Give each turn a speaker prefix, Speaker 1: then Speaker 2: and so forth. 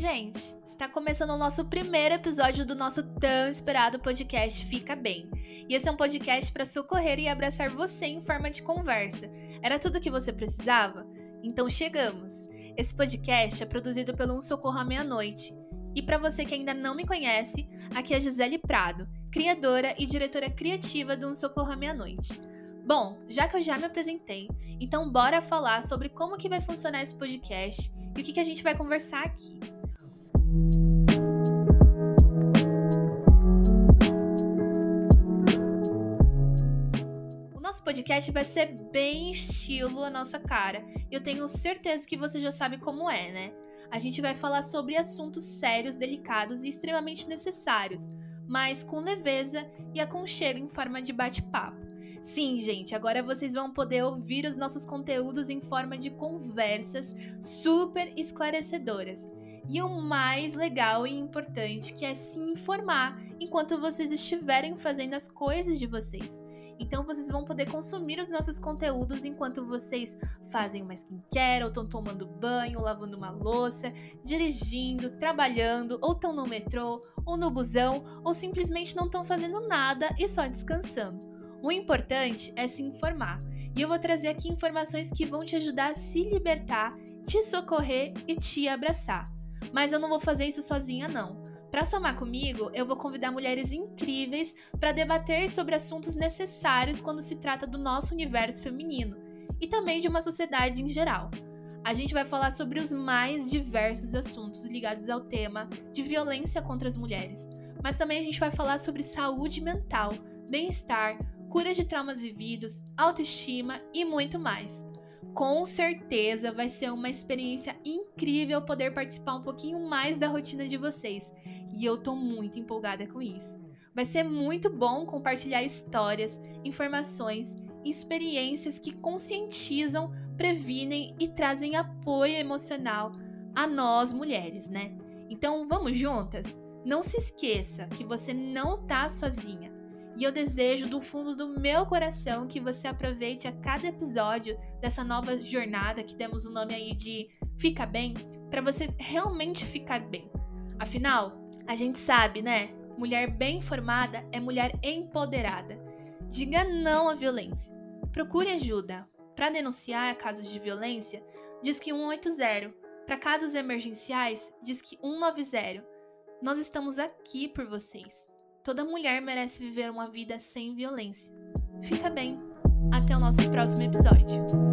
Speaker 1: gente? Está começando o nosso primeiro episódio do nosso tão esperado podcast Fica Bem. E esse é um podcast para socorrer e abraçar você em forma de conversa. Era tudo o que você precisava? Então chegamos! Esse podcast é produzido pelo Um Socorro à Meia-Noite. E para você que ainda não me conhece, aqui é Gisele Prado, criadora e diretora criativa do Um Socorro à Meia-Noite. Bom, já que eu já me apresentei, então bora falar sobre como que vai funcionar esse podcast e o que, que a gente vai conversar aqui. Nosso podcast vai ser bem estilo a nossa cara. E eu tenho certeza que você já sabe como é, né? A gente vai falar sobre assuntos sérios, delicados e extremamente necessários, mas com leveza e aconchego em forma de bate-papo. Sim, gente, agora vocês vão poder ouvir os nossos conteúdos em forma de conversas super esclarecedoras. E o mais legal e importante que é se informar enquanto vocês estiverem fazendo as coisas de vocês. Então vocês vão poder consumir os nossos conteúdos enquanto vocês fazem uma skincare, ou estão tomando banho, lavando uma louça, dirigindo, trabalhando, ou estão no metrô, ou no busão, ou simplesmente não estão fazendo nada e só descansando. O importante é se informar. E eu vou trazer aqui informações que vão te ajudar a se libertar, te socorrer e te abraçar. Mas eu não vou fazer isso sozinha, não. Para somar comigo, eu vou convidar mulheres incríveis para debater sobre assuntos necessários quando se trata do nosso universo feminino e também de uma sociedade em geral. A gente vai falar sobre os mais diversos assuntos ligados ao tema de violência contra as mulheres, mas também a gente vai falar sobre saúde mental, bem-estar, cura de traumas vividos, autoestima e muito mais. Com certeza vai ser uma experiência incrível poder participar um pouquinho mais da rotina de vocês, e eu tô muito empolgada com isso. Vai ser muito bom compartilhar histórias, informações, experiências que conscientizam, previnem e trazem apoio emocional a nós mulheres, né? Então vamos juntas? Não se esqueça que você não tá sozinha. E eu desejo do fundo do meu coração que você aproveite a cada episódio dessa nova jornada que temos o nome aí de Fica Bem, para você realmente ficar bem. Afinal, a gente sabe, né? Mulher bem informada é mulher empoderada. Diga não à violência. Procure ajuda. Para denunciar casos de violência, diz que 180. Para casos emergenciais, diz que 190. Nós estamos aqui por vocês. Toda mulher merece viver uma vida sem violência. Fica bem. Até o nosso próximo episódio.